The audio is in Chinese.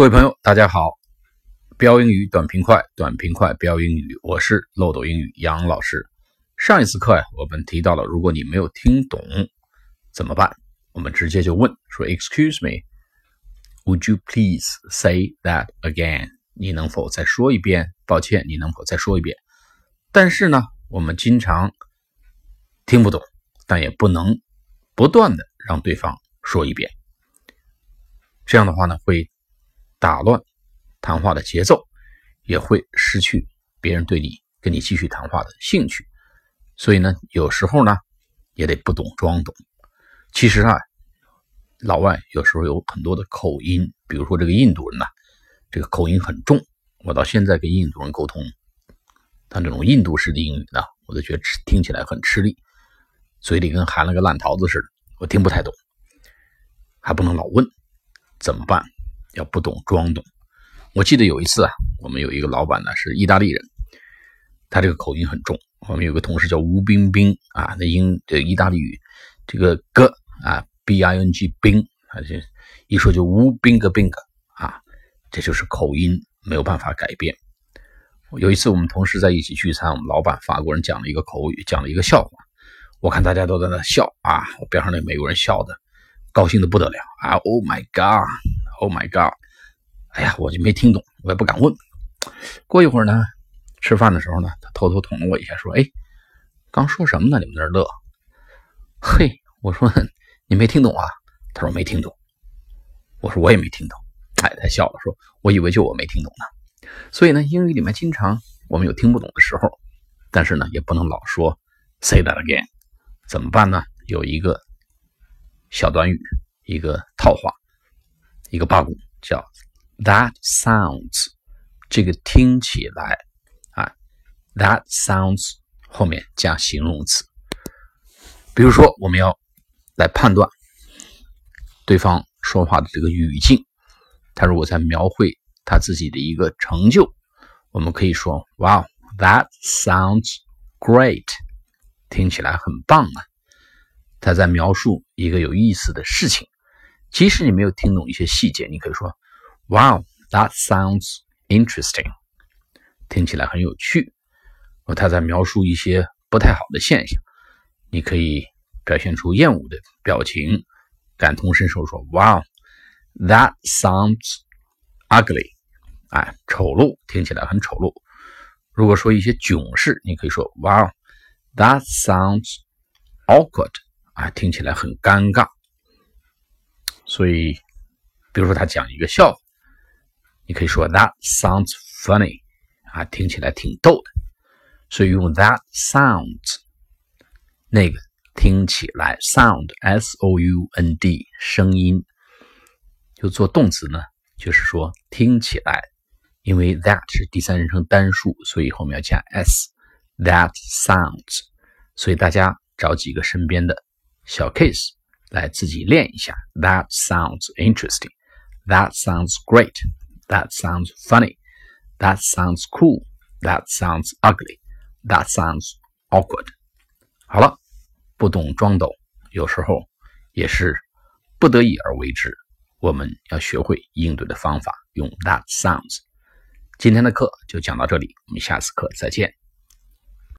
各位朋友，大家好！标英语短平快，短平快标英语，我是漏斗英语杨老师。上一次课呀，我们提到了，如果你没有听懂怎么办？我们直接就问说：“Excuse me, would you please say that again？” 你能否再说一遍？抱歉，你能否再说一遍？但是呢，我们经常听不懂，但也不能不断的让对方说一遍。这样的话呢，会。打乱谈话的节奏，也会失去别人对你跟你继续谈话的兴趣。所以呢，有时候呢，也得不懂装懂。其实啊，老外有时候有很多的口音，比如说这个印度人呐，这个口音很重。我到现在跟印度人沟通，他这种印度式的英语呢，我都觉得听起来很吃力，嘴里跟含了个烂桃子似的，我听不太懂。还不能老问，怎么办？要不懂装懂。我记得有一次啊，我们有一个老板呢是意大利人，他这个口音很重。我们有个同事叫吴冰冰啊，那英这意大利语这个哥啊，b i n g 冰，啊这一说就吴冰个冰个啊，这就是口音没有办法改变。有一次我们同事在一起聚餐，我们老板法国人讲了一个口语，讲了一个笑话，我看大家都在那笑啊，我边上那美国人笑的高兴的不得了啊，Oh my god！Oh my god！哎呀，我就没听懂，我也不敢问。过一会儿呢，吃饭的时候呢，他偷偷捅了我一下，说：“哎，刚说什么呢？你们在这乐？”嘿，我说你没听懂啊？他说没听懂。我说我也没听懂。哎，他笑了，说：“我以为就我没听懂呢。”所以呢，英语里面经常我们有听不懂的时候，但是呢，也不能老说 “say that again”。怎么办呢？有一个小短语，一个套话。一个八股叫 That sounds，这个听起来啊，That sounds 后面加形容词。比如说，我们要来判断对方说话的这个语境，他如果在描绘他自己的一个成就，我们可以说，Wow，that sounds great，听起来很棒啊。他在描述一个有意思的事情。即使你没有听懂一些细节，你可以说：“Wow, that sounds interesting。”听起来很有趣。他在描述一些不太好的现象，你可以表现出厌恶的表情，感同身受说：“Wow, that sounds ugly。”哎，丑陋，听起来很丑陋。如果说一些囧事，你可以说：“Wow, that sounds awkward。”啊，听起来很尴尬。所以，比如说他讲一个笑话，你可以说 That sounds funny，啊，听起来挺逗的。所以用 That sounds，那个听起来 sound，s o u n d，声音，就做动词呢，就是说听起来，因为 that 是第三人称单数，所以后面要加 s。That sounds，所以大家找几个身边的小 case。来自己练一下。That sounds interesting. That sounds great. That sounds funny. That sounds cool. That sounds ugly. That sounds awkward. 好了，不懂装懂，有时候也是不得已而为之。我们要学会应对的方法，用 that sounds。今天的课就讲到这里，我们下次课再见。